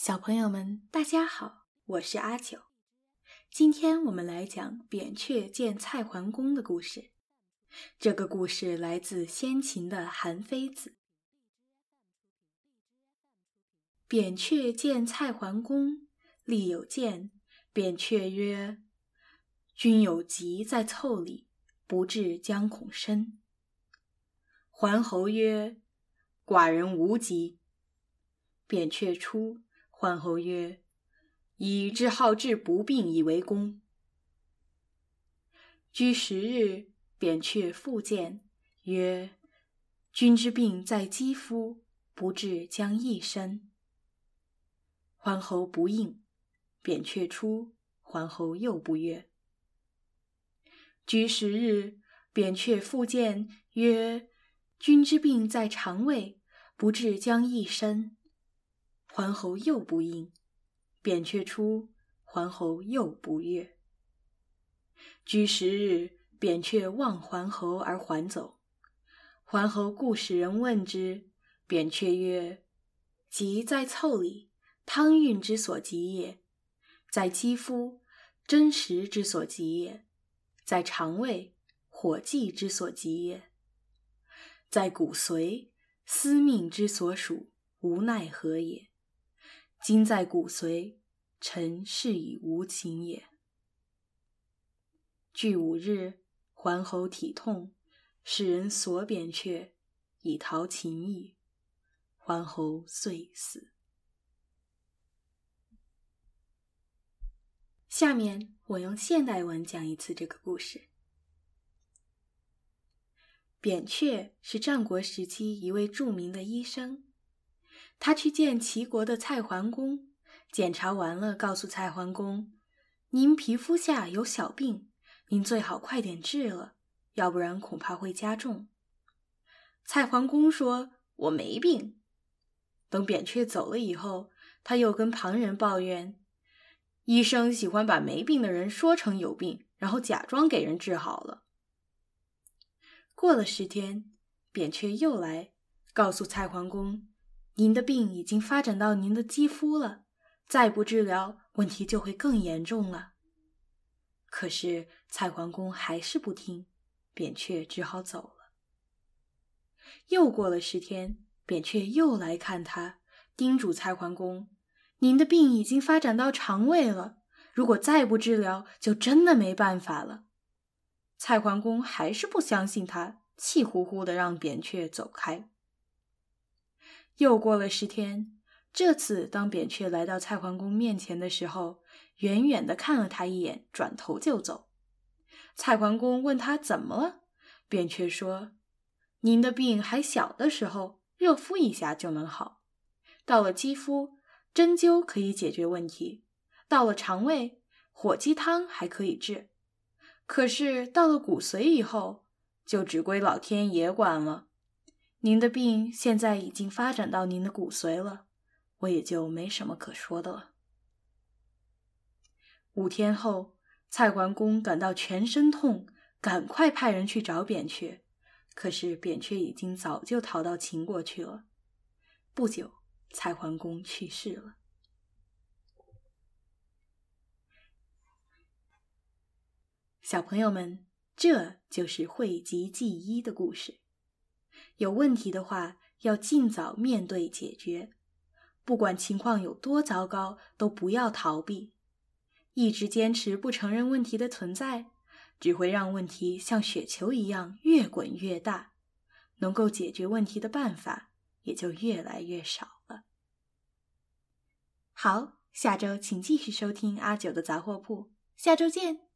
小朋友们，大家好，我是阿九。今天我们来讲扁鹊见蔡桓公的故事。这个故事来自先秦的韩非子。扁鹊见蔡桓公，立有见。扁鹊曰：“君有疾在腠理，不治将恐深。”桓侯曰：“寡人无疾。”扁鹊出。桓侯曰：“以之好治不病以为功。”居十日，扁鹊复见，曰：“君之病在肌肤，不治将益身。”桓侯不应。扁鹊出，桓侯又不悦。居十日，扁鹊复见，曰：“君之病在肠胃，不治将益身。”桓侯又不应，扁鹊出，桓侯又不悦。居十日，扁鹊望桓侯而还走。桓侯故使人问之，扁鹊曰：“疾在腠理，汤运之所及也；在肌肤，真实之所及也；在肠胃，火气之所及也；在骨髓，司命之所属，无奈何也。”今在骨髓，臣是以无情也。据五日，桓侯体痛，使人索扁鹊，以逃秦邑。桓侯遂死。下面我用现代文讲一次这个故事。扁鹊是战国时期一位著名的医生。他去见齐国的蔡桓公，检查完了，告诉蔡桓公：“您皮肤下有小病，您最好快点治了，要不然恐怕会加重。”蔡桓公说：“我没病。”等扁鹊走了以后，他又跟旁人抱怨：“医生喜欢把没病的人说成有病，然后假装给人治好了。”过了十天，扁鹊又来告诉蔡桓公。您的病已经发展到您的肌肤了，再不治疗，问题就会更严重了。可是蔡桓公还是不听，扁鹊只好走了。又过了十天，扁鹊又来看他，叮嘱蔡桓公：“您的病已经发展到肠胃了，如果再不治疗，就真的没办法了。”蔡桓公还是不相信他，气呼呼的让扁鹊走开。又过了十天，这次当扁鹊来到蔡桓公面前的时候，远远的看了他一眼，转头就走。蔡桓公问他怎么了，扁鹊说：“您的病还小的时候，热敷一下就能好；到了肌肤，针灸可以解决问题；到了肠胃，火鸡汤还可以治；可是到了骨髓以后，就只归老天爷管了。”您的病现在已经发展到您的骨髓了，我也就没什么可说的了。五天后，蔡桓公感到全身痛，赶快派人去找扁鹊，可是扁鹊已经早就逃到秦国去了。不久，蔡桓公去世了。小朋友们，这就是讳疾忌医的故事。有问题的话，要尽早面对解决。不管情况有多糟糕，都不要逃避。一直坚持不承认问题的存在，只会让问题像雪球一样越滚越大，能够解决问题的办法也就越来越少了。好，下周请继续收听阿九的杂货铺，下周见。